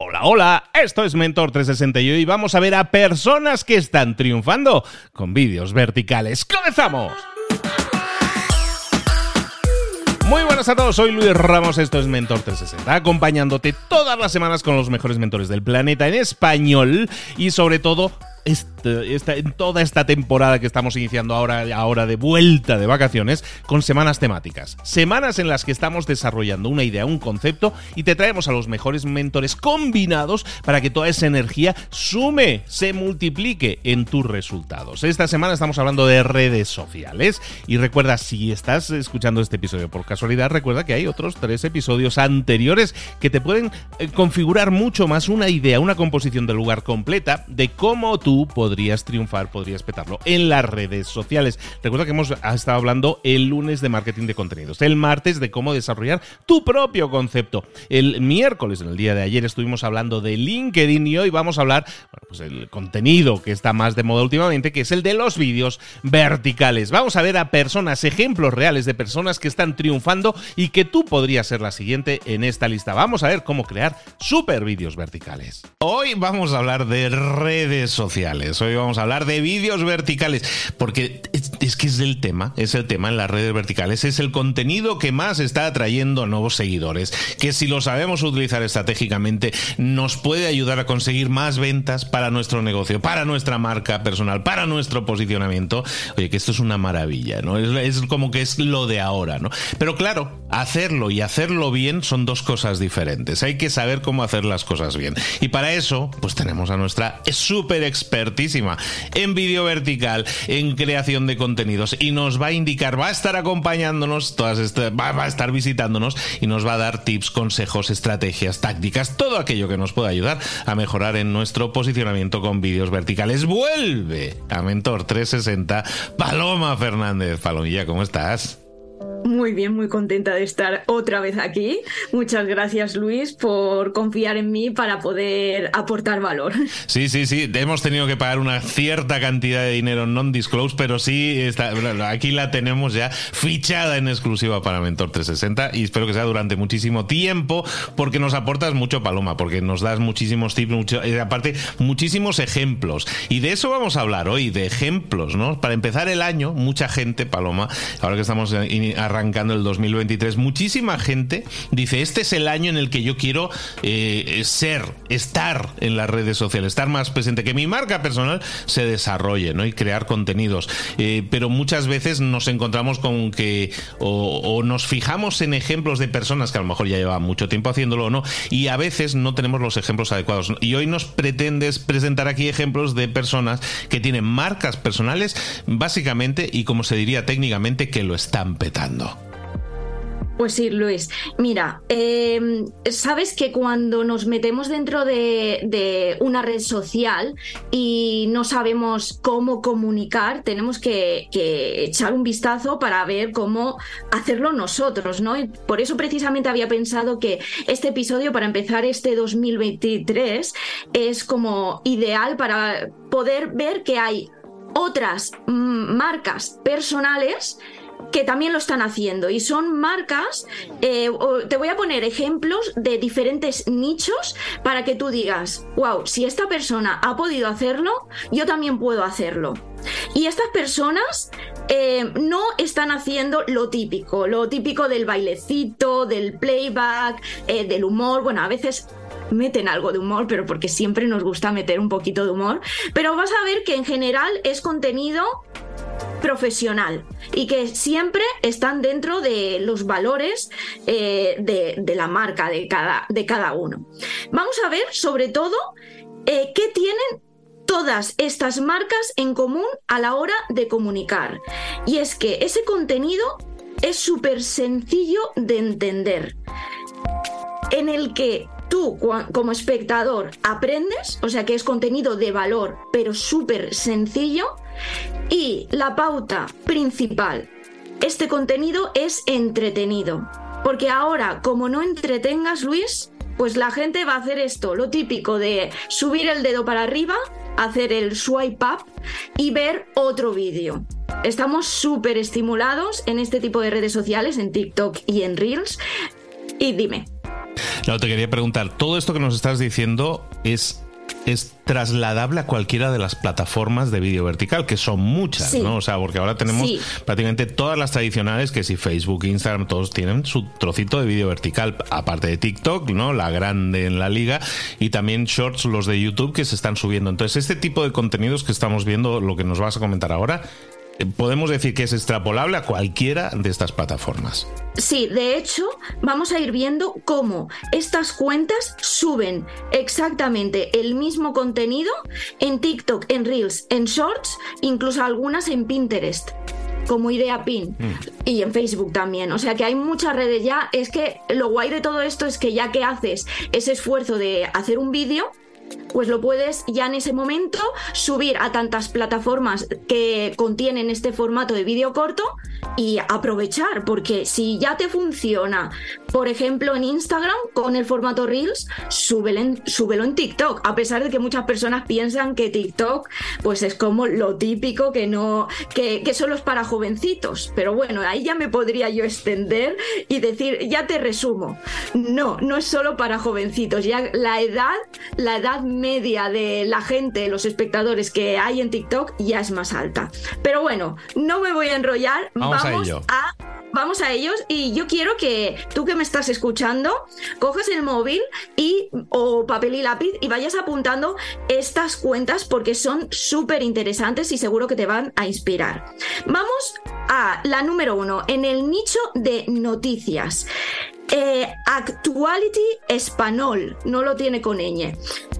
Hola, hola, esto es Mentor 360 y hoy vamos a ver a personas que están triunfando con vídeos verticales. ¡Comenzamos! Muy buenas a todos, soy Luis Ramos, esto es Mentor 360, acompañándote todas las semanas con los mejores mentores del planeta en español y sobre todo este, en toda esta temporada que estamos iniciando ahora, ahora de vuelta de vacaciones con semanas temáticas. Semanas en las que estamos desarrollando una idea, un concepto y te traemos a los mejores mentores combinados para que toda esa energía sume, se multiplique en tus resultados. Esta semana estamos hablando de redes sociales y recuerda, si estás escuchando este episodio por casualidad, recuerda que hay otros tres episodios anteriores que te pueden eh, configurar mucho más una idea, una composición del lugar completa de cómo tú podrías triunfar, podrías petarlo en las redes sociales. Recuerda que hemos estado hablando el lunes de marketing de contenidos, el martes de cómo desarrollar tu propio concepto. El miércoles, en el día de ayer, estuvimos hablando de LinkedIn y hoy vamos a hablar, bueno, pues el contenido que está más de moda últimamente, que es el de los vídeos verticales. Vamos a ver a personas, ejemplos reales de personas que están triunfando y que tú podrías ser la siguiente en esta lista. Vamos a ver cómo crear super vídeos verticales. Hoy vamos a hablar de redes sociales Hoy vamos a hablar de vídeos verticales, porque es, que es el tema, es el tema en las redes verticales, es el contenido que más está atrayendo nuevos seguidores, que si lo sabemos utilizar estratégicamente nos puede ayudar a conseguir más ventas para nuestro negocio, para nuestra marca personal, para nuestro posicionamiento. Oye, que esto es una maravilla, ¿no? Es, es como que es lo de ahora, ¿no? Pero claro, hacerlo y hacerlo bien son dos cosas diferentes. Hay que saber cómo hacer las cosas bien. Y para eso, pues tenemos a nuestra super experta en vídeo vertical, en creación de contenidos y nos va a indicar, va a estar acompañándonos, todas estas, va, a estar visitándonos y nos va a dar tips, consejos, estrategias, tácticas, todo aquello que nos pueda ayudar a mejorar en nuestro posicionamiento con vídeos verticales. Vuelve a Mentor 360, Paloma Fernández. Palomilla, ¿cómo estás? Muy bien, muy contenta de estar otra vez aquí. Muchas gracias, Luis, por confiar en mí para poder aportar valor. Sí, sí, sí. Hemos tenido que pagar una cierta cantidad de dinero non-disclosed, pero sí, está, aquí la tenemos ya fichada en exclusiva para Mentor 360 y espero que sea durante muchísimo tiempo porque nos aportas mucho, Paloma, porque nos das muchísimos tips, mucho, eh, aparte, muchísimos ejemplos. Y de eso vamos a hablar hoy, de ejemplos, ¿no? Para empezar el año, mucha gente, Paloma, ahora que estamos arrancando el 2023, muchísima gente dice, este es el año en el que yo quiero eh, ser, estar en las redes sociales, estar más presente, que mi marca personal se desarrolle ¿no? y crear contenidos. Eh, pero muchas veces nos encontramos con que o, nos fijamos en ejemplos de personas que a lo mejor ya llevan mucho tiempo haciéndolo o no, y a veces no tenemos los ejemplos adecuados. Y hoy nos pretendes presentar aquí ejemplos de personas que tienen marcas personales, básicamente, y como se diría técnicamente, que lo están petando. Pues sí, Luis. Mira, em, sabes que cuando nos metemos dentro de, una red social y no sabemos cómo comunicar, tenemos que, echar un vistazo para ver cómo hacerlo nosotros, ¿no? Y por eso precisamente había pensado que este episodio, para empezar este 2023, es como ideal para poder ver que hay otras marcas personales que también lo están haciendo y son marcas, eh, te voy a poner ejemplos de diferentes nichos para que tú digas, wow, si esta persona ha podido hacerlo, yo también puedo hacerlo. Y estas personas eh, no están haciendo lo típico, lo típico del bailecito, del playback, eh, del humor, bueno, a veces meten algo de humor, pero porque siempre nos gusta meter un poquito de humor, pero vas a ver que en general es contenido profesional y que siempre están dentro de los valores eh, de, la marca de cada, de cada uno. Vamos a ver sobre todo eh, qué tienen todas estas marcas en común a la hora de comunicar. Y es que ese contenido es súper sencillo de entender, en el que tú como espectador aprendes, o sea que es contenido de valor, pero súper sencillo, y la pauta principal, este contenido es entretenido. Porque ahora, como no entretengas, Luis, pues la gente va a hacer esto, lo típico de subir el dedo para arriba, hacer el swipe up y ver otro vídeo. Estamos súper estimulados en este tipo de redes sociales, en TikTok y en Reels. Y dime. No, te quería preguntar, todo esto que nos estás diciendo es es trasladable a cualquiera de las plataformas de vídeo vertical, que son muchas, ¿no? O sea, porque ahora tenemos prácticamente todas las tradicionales, que si Facebook, Instagram, todos tienen su trocito de vídeo vertical, aparte de TikTok, ¿no? La grande en la liga, y también shorts, los de YouTube, que se están subiendo. Entonces, este tipo de contenidos que estamos viendo, lo que nos vas a comentar ahora, podemos decir que es extrapolable a cualquiera de estas plataformas. Sí, de hecho, vamos a ir viendo cómo estas cuentas suben exactamente el mismo contenido en TikTok, en Reels, en Shorts, incluso algunas en Pinterest como idea pin mm. y en Facebook también. O sea que hay muchas redes ya. Es que lo guay de todo esto es que ya que haces ese esfuerzo de hacer un vídeo, pues lo puedes ya en ese momento subir a tantas plataformas que contienen este formato de vídeo corto y aprovechar, porque si ya te funciona, por ejemplo, en Instagram con el formato Reels, súbelo en, en TikTok, a pesar de que muchas personas piensan que TikTok pues es como lo típico que no, que, que solo es para jovencitos. Pero bueno, ahí ya me podría yo extender y decir, ya te resumo. No, no es solo para jovencitos, ya la edad, la edad media de la gente, los espectadores que hay en TikTok ya es más alta. Pero bueno, no me voy a enrollar, vamos, a, ello. Vamos a ellos y yo quiero que tú que me estás escuchando coges el móvil y o papel y lápiz y vayas apuntando estas cuentas porque son súper interesantes y seguro que te van a inspirar. Vamos a la número uno, en el nicho de noticias. Eh, Actuality Español, no lo tiene con ñ.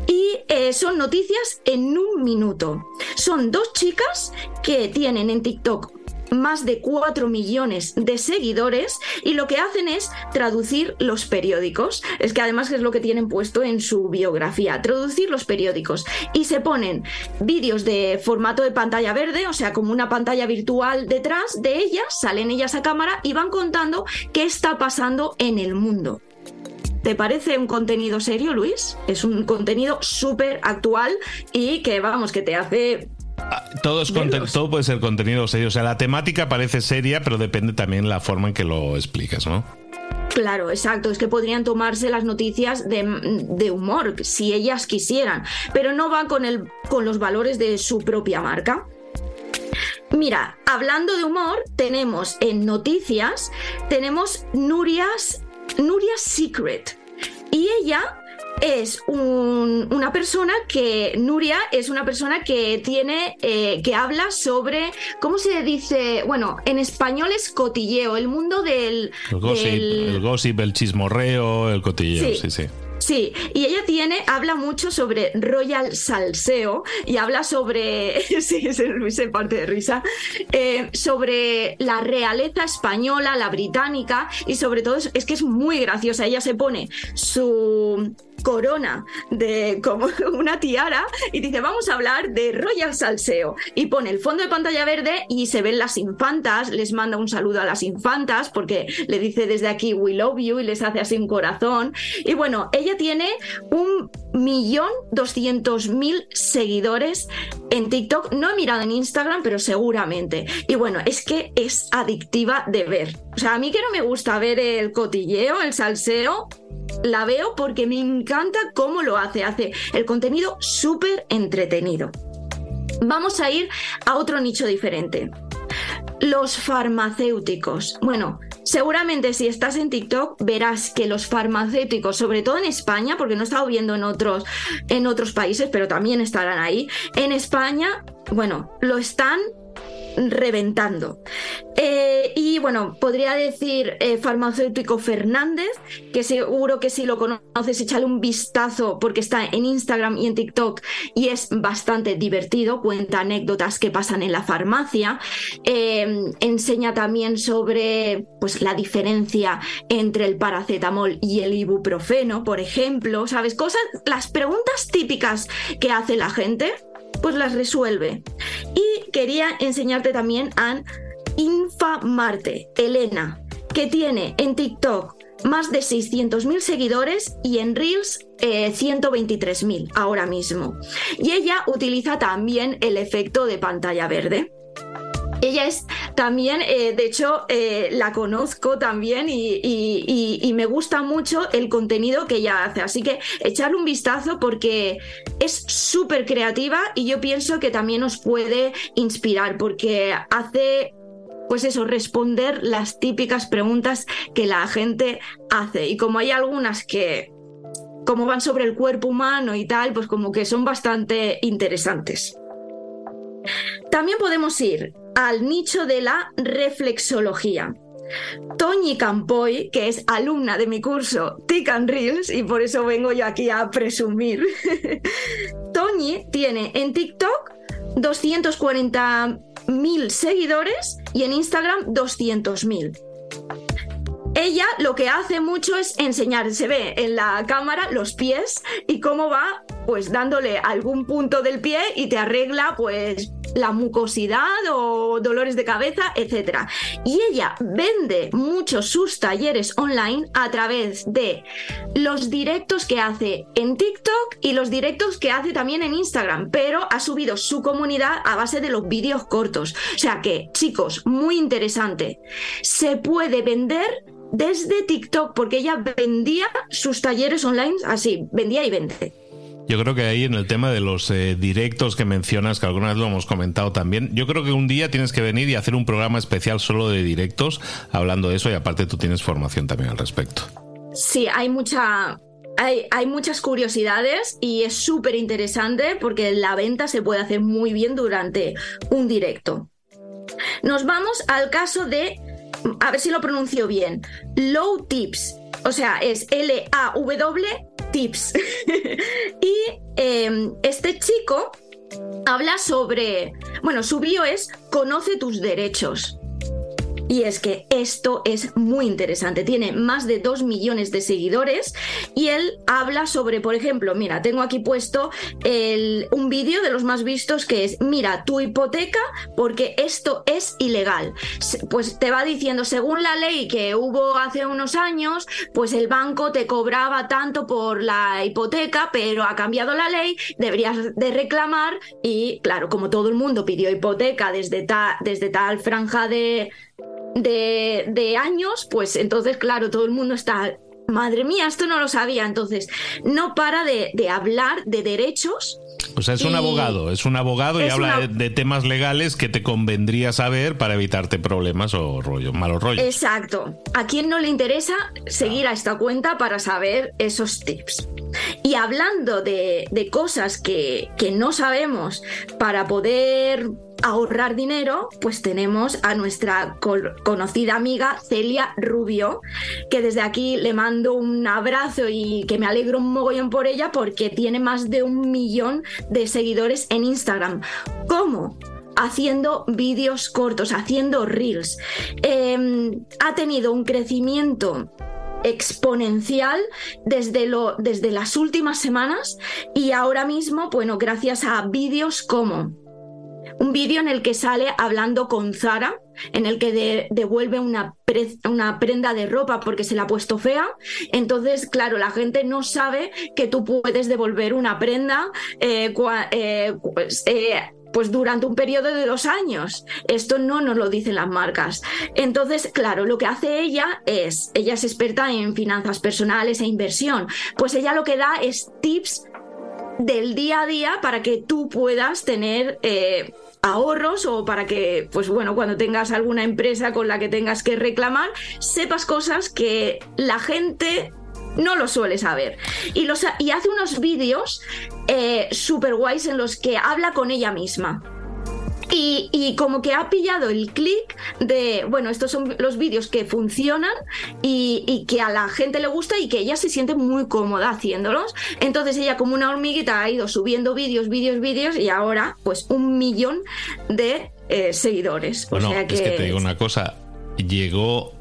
Y eh, son noticias en un minuto. Son dos chicas que tienen en TikTok más de 4 millones de seguidores y lo que hacen es traducir los periódicos. Es que además es lo que tienen puesto en su biografía, traducir los periódicos. Y se ponen vídeos de formato de pantalla verde, o sea, como una pantalla virtual detrás de ellas, salen ellas a cámara y van contando qué está pasando en el mundo. ¿Te parece un contenido serio, Luis? Es un contenido súper actual y que, vamos, que te hace todo, es todo puede ser contenido serio. O sea, la temática parece seria, pero depende también la forma en que lo explicas, ¿no? Claro, exacto. Es que podrían tomarse las noticias de, humor si ellas quisieran, pero no van con, el, con los valores de su propia marca. Mira, hablando de humor, tenemos en noticias, tenemos Nuria's, Nuria's Secret. Y ella es una persona que, Nuria es una persona que tiene, eh, que habla sobre, ¿cómo se dice? Bueno, en español es cotilleo, el mundo del... El gossip, el, chismorreo, el cotilleo, sí, sí. Sí, y ella tiene, habla mucho sobre Royal Salseo y habla sobre, sí, se, parte de risa, eh, sobre la realeza española, la británica y sobre todo es que es muy graciosa. Ella se pone su corona de como una tiara y dice vamos a hablar de Royal Salseo y pone el fondo de pantalla verde y se ven las infantas, les manda un saludo a las infantas porque le dice desde aquí we love you y les hace así un corazón y bueno, ella tiene un millón doscientos mil seguidores en TikTok, no he mirado en Instagram pero seguramente y bueno, es que es adictiva de ver, o sea, a mí que no me gusta ver el cotilleo, el salseo la veo porque me encanta cómo lo hace. Hace el contenido súper entretenido. Vamos a ir a otro nicho diferente. Los farmacéuticos. Bueno, seguramente si estás en TikTok verás que los farmacéuticos, sobre todo en España, porque no he estado viendo en otros, en otros países, pero también estarán ahí, en España, bueno, lo están reventando. Eh, y bueno, podría decir eh, farmacéutico Fernández, que seguro que si lo conoces, échale un vistazo porque está en Instagram y en TikTok y es bastante divertido, cuenta anécdotas que pasan en la farmacia, em, enseña también sobre pues, la diferencia entre el paracetamol y el ibuprofeno, por ejemplo, ¿sabes? Cosas, las preguntas típicas que hace la gente pues las resuelve. Y quería enseñarte también a Infamarte, Elena, que tiene en TikTok más de 600.000 seguidores y en Reels eh, 123.000 ahora mismo. Y ella utiliza también el efecto de pantalla verde. Ella es también, eh, de hecho, eh, la conozco también y, me gusta mucho el contenido que ella hace. Así que echarle un vistazo porque es súper creativa y yo pienso que también os puede inspirar porque hace pues eso, responder las típicas preguntas que la gente hace. Y como hay algunas que, como van sobre el cuerpo humano y tal, pues como que son bastante interesantes. También podemos ir al nicho de la reflexología. Toñi Campoy, que es alumna de mi curso TIC and Reels, y por eso vengo yo aquí a presumir, Toñi tiene en TikTok 240.000 seguidores y en Instagram 200.000. Ella lo que hace mucho es enseñar, se ve en la cámara los pies y cómo va pues dándole algún punto del pie y te arregla pues la mucosidad o dolores de cabeza, etc. Y ella vende muchos sus talleres online a través de los directos que hace en TikTok y los directos que hace también en Instagram, pero ha subido su comunidad a base de los vídeos cortos. O sea que, chicos, muy interesante. Se puede vender desde TikTok porque ella vendía sus talleres online así, vendía y vende. Yo creo que ahí en el tema de los eh, directos que mencionas, que alguna vez lo hemos comentado también, yo creo que un día tienes que venir y hacer un programa especial solo de directos hablando de eso y aparte tú tienes formación también al respecto. Sí, hay mucha, hay, hay, muchas curiosidades y es súper interesante porque la venta se puede hacer muy bien durante un directo. Nos vamos al caso de, a ver si lo pronuncio bien, Low Tips, o sea, es L-A-W tips. y em, este chico habla sobre, bueno, su bio es Conoce tus derechos. Y es que esto es muy interesante. Tiene más de 2 millones de seguidores y él habla sobre, por ejemplo, mira, tengo aquí puesto un vídeo de los más vistos que es, mira, tu hipoteca porque esto es ilegal. Pues te va diciendo, según la ley que hubo hace unos años, pues el banco te cobraba tanto por la hipoteca, pero ha cambiado la ley, deberías de reclamar y claro, como todo el mundo pidió hipoteca desde, desde tal franja de de, años, pues entonces, claro, todo el mundo está madre mía, esto no lo sabía. Entonces, no para de, hablar de derechos. O sea, es un abogado, es un abogado y habla de, temas legales que te convendría saber para evitarte problemas o rollo, malos rollos. Exacto. ¿A quién no le interesa seguir a esta cuenta para saber esos tips? Y hablando de, cosas que, que no sabemos para poder ahorrar dinero, pues tenemos a nuestra conocida amiga Celia Rubio, que desde aquí le mando un abrazo y que me alegro un mogollón por ella porque tiene más de un millón de seguidores en Instagram. ¿Cómo? haciendo vídeos cortos, haciendo reels. Em, ha tenido un crecimiento exponencial desde, lo, desde las últimas semanas y ahora mismo, bueno, gracias a vídeos como un vídeo en el que sale hablando con Zara, en el que devuelve una, una, prenda de ropa porque se la ha puesto fea. Entonces, claro, la gente no sabe que tú puedes devolver una prenda eh, eh, pues, eh, pues durante un periodo de dos años. Esto no nos lo dicen las marcas. Entonces, claro, lo que hace ella es, ella es experta en finanzas personales e inversión, pues ella lo que da es tips del día a día para que tú puedas tener eh, ahorros o para que, pues bueno, cuando tengas alguna empresa con la que tengas que reclamar, sepas cosas que la gente no lo suele saber. Y, los, y hace unos vídeos eh, super guays en los que habla con ella misma. Y, como que ha pillado el clic de, bueno, estos son los vídeos que funcionan y, que a la gente le gusta y que ella se siente muy cómoda haciéndolos. Entonces ella como una hormiguita ha ido subiendo vídeos, vídeos, vídeos y ahora pues un millón de eh, seguidores. Bueno, es que te digo una cosa, llegó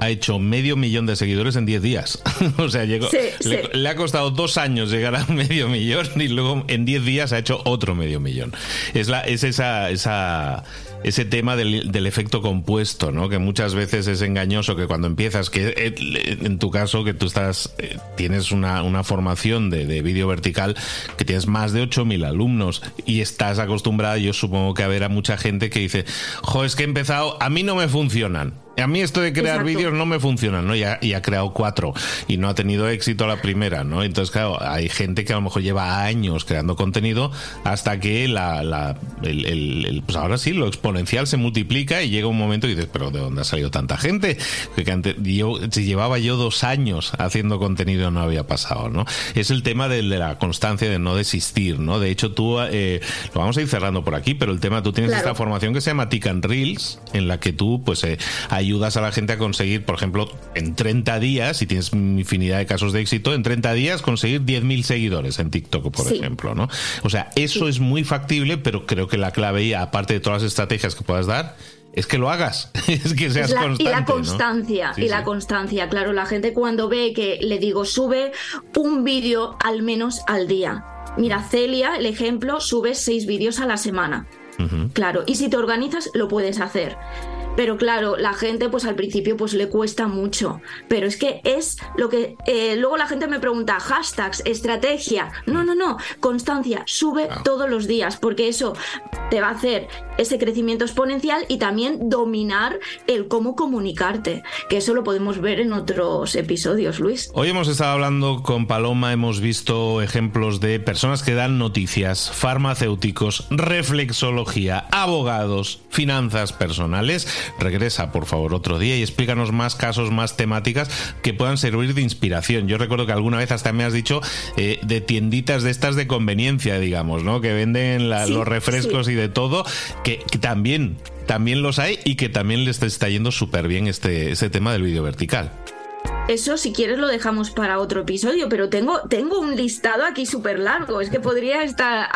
ha hecho medio millón de seguidores en 10 días. o sea, llegó, le, ha costado dos años llegar a medio millón y luego en 10 días ha hecho otro medio millón. Es, la, es esa, esa, ese tema del, del, efecto compuesto, ¿no? Que muchas veces es engañoso que cuando empiezas, que eh, en tu caso, que tú estás, eh, tienes una, una formación de, de vídeo vertical, que tienes más de 8.000 alumnos y estás acostumbrada, yo supongo que a ver a mucha gente que dice, jo, es que he empezado, a mí no me funcionan a mí esto de crear vídeos no me funciona, ¿no? Y ha, y ha, creado cuatro y no ha tenido éxito la primera, ¿no? Entonces, claro, hay gente que a lo mejor lleva años creando contenido hasta que la, la el, pues ahora sí, lo exponencial se multiplica y llega un momento y dices, pero ¿de dónde ha salido tanta gente? Que antes, yo, si llevaba yo dos años haciendo contenido no había pasado, ¿no? Es el tema de, la constancia, de no desistir, ¿no? De hecho, tú, eh, lo vamos a ir cerrando por aquí, pero el tema, tú tienes esta formación que se llama Tick Reels, en la que tú, pues, eh, hay ayudas a la gente a conseguir, por ejemplo, en 30 días, y tienes infinidad de casos de éxito, en 30 días conseguir 10.000 seguidores en TikTok, por ejemplo, ¿no? O sea, eso es muy factible, pero creo que la clave, aparte de todas las estrategias que puedas dar, es que lo hagas, es que seas constante. Y la constancia, y la constancia, claro, la gente cuando ve que le digo, sube un vídeo al menos al día. Mira, Celia, el ejemplo, sube seis vídeos a la semana. Claro, y si te organizas, lo puedes hacer. Pero claro, la gente pues al principio pues le cuesta mucho. Pero es que es lo que... Eh, luego la gente me pregunta, hashtags, estrategia. No, no, no, constancia, sube todos los días, porque eso te va a hacer ese crecimiento exponencial y también dominar el cómo comunicarte, que eso lo podemos ver en otros episodios, Luis. Hoy hemos estado hablando con Paloma, hemos visto ejemplos de personas que dan noticias, farmacéuticos, reflexología, abogados, finanzas personales regresa, por favor, otro día y explícanos más casos, más temáticas que puedan servir de inspiración. Yo recuerdo que alguna vez hasta me has dicho eh, de tienditas de estas de conveniencia, digamos, ¿no? Que venden los refrescos y de todo, que, también también los hay y que también les está yendo súper bien este, este tema del vídeo vertical. Eso, si quieres, lo dejamos para otro episodio, pero tengo, tengo un listado aquí súper largo. Es que podría estar.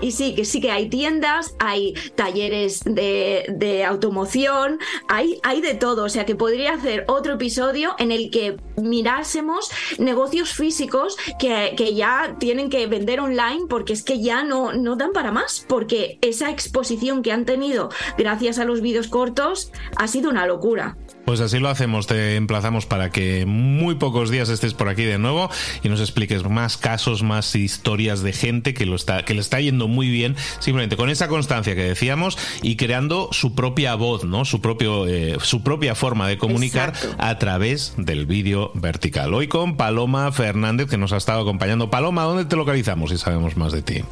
y sí, que sí que hay tiendas, hay talleres de, automoción, hay, hay de todo. O sea que podría hacer otro episodio en el que mirásemos negocios físicos que, que ya tienen que vender online porque es que ya no, no dan para más. Porque esa exposición que han tenido gracias a los vídeos cortos ha sido una locura. Pues así lo hacemos, te emplazamos para que muy pocos días estés por aquí de nuevo y nos expliques más casos, más historias de gente que lo está que le está yendo muy bien, simplemente con esa constancia que decíamos y creando su propia voz, ¿no? Su propio eh, su propia forma de comunicar a través del vídeo vertical. Hoy con Paloma Fernández que nos ha estado acompañando. Paloma, ¿dónde te localizamos si sabemos más de ti?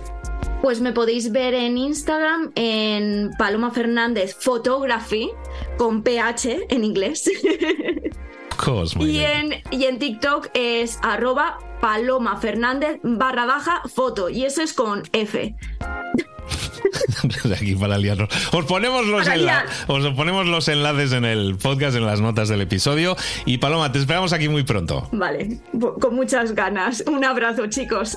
Pues me podéis ver en Instagram en Paloma Fernández Photography con PH en inglés. y, en, y en TikTok es arroba Paloma Fernández barra baja foto y eso es con F. Aquí para liarnos. Os ponemos, los os ponemos los enlaces en el podcast, en las notas del episodio. Y Paloma, te esperamos aquí muy pronto. Vale, con muchas ganas. Un abrazo, chicos.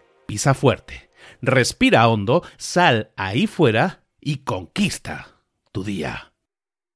pisa fuerte, respira hondo, sal ahí fuera y conquista tu día.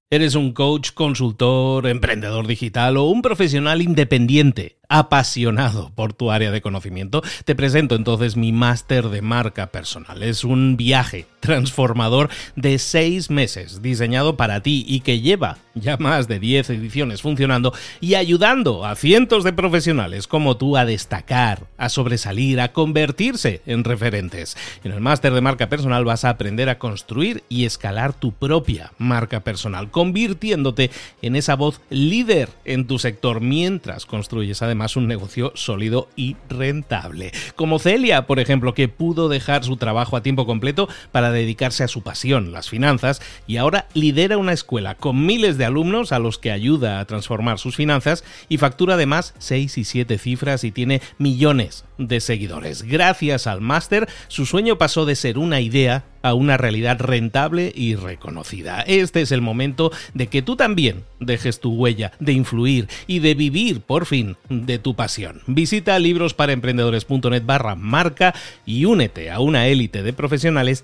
¿Eres un coach, consultor, emprendedor digital o un profesional independiente? apasionado por tu área de conocimiento, te presento entonces mi máster de marca personal. Es un viaje transformador de seis meses diseñado para ti y que lleva ya más de 10 ediciones funcionando y ayudando a cientos de profesionales como tú a destacar, a sobresalir, a convertirse en referentes. En el máster de marca personal vas a aprender a construir y escalar tu propia marca personal, convirtiéndote en esa voz líder en tu sector mientras construyes además un negocio sólido y rentable. Como Celia, por ejemplo, que pudo dejar su trabajo a tiempo completo para dedicarse a su pasión, las finanzas, y ahora lidera una escuela con miles de alumnos a los que ayuda a transformar sus finanzas y factura además 6 y 7 cifras y tiene millones de seguidores. Gracias al máster, su sueño pasó de ser una idea a una realidad rentable y reconocida. Este es el momento de que tú también dejes tu huella, de influir y de vivir por fin de tu pasión. Visita librosparaemprendedores.net barra marca y únete a una élite de profesionales